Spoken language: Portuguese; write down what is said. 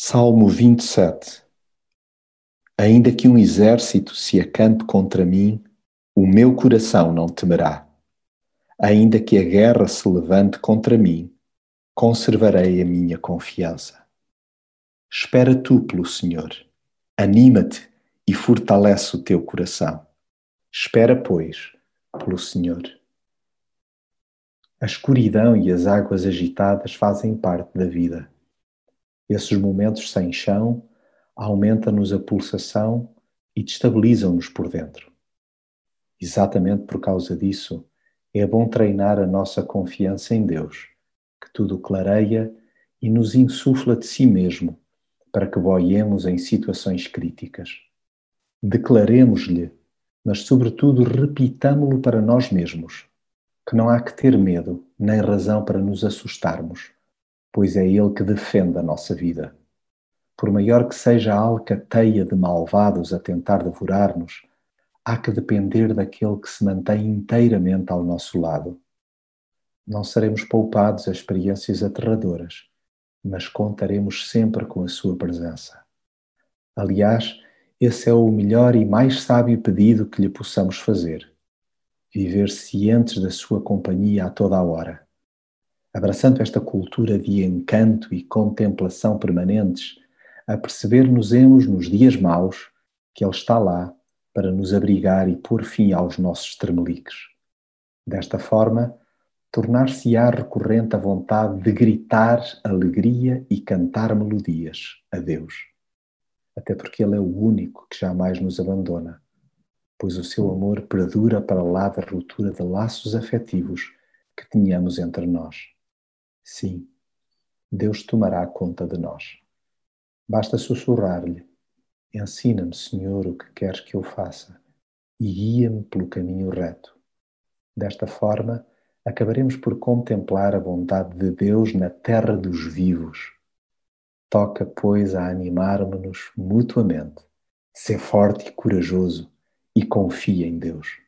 Salmo 27 Ainda que um exército se acampe contra mim, o meu coração não temerá. Ainda que a guerra se levante contra mim, conservarei a minha confiança. Espera tu pelo Senhor, anima-te e fortalece o teu coração. Espera, pois, pelo Senhor. A escuridão e as águas agitadas fazem parte da vida esses momentos sem chão aumentam-nos a pulsação e destabilizam-nos por dentro. Exatamente por causa disso, é bom treinar a nossa confiança em Deus, que tudo clareia e nos insufla de si mesmo, para que boiemos em situações críticas. Declaremos-lhe, mas sobretudo repitamo-lo para nós mesmos, que não há que ter medo nem razão para nos assustarmos pois é Ele que defende a nossa vida. Por maior que seja a alcateia de malvados a tentar devorar-nos, há que depender daquele que se mantém inteiramente ao nosso lado. Não seremos poupados a experiências aterradoras, mas contaremos sempre com a Sua presença. Aliás, esse é o melhor e mais sábio pedido que lhe possamos fazer: viver cientes da Sua companhia a toda a hora abraçando esta cultura de encanto e contemplação permanentes, a perceber-nos-emos nos dias maus que Ele está lá para nos abrigar e pôr fim aos nossos tremeliques. Desta forma, tornar-se-á recorrente a vontade de gritar alegria e cantar melodias a Deus. Até porque Ele é o único que jamais nos abandona, pois o seu amor perdura para lá da ruptura de laços afetivos que tínhamos entre nós. Sim, Deus tomará conta de nós. Basta sussurrar-lhe: Ensina-me, Senhor, o que queres que eu faça e guia-me pelo caminho reto. Desta forma, acabaremos por contemplar a bondade de Deus na terra dos vivos. Toca, pois, a animar-me-nos mutuamente. Sê forte e corajoso e confia em Deus.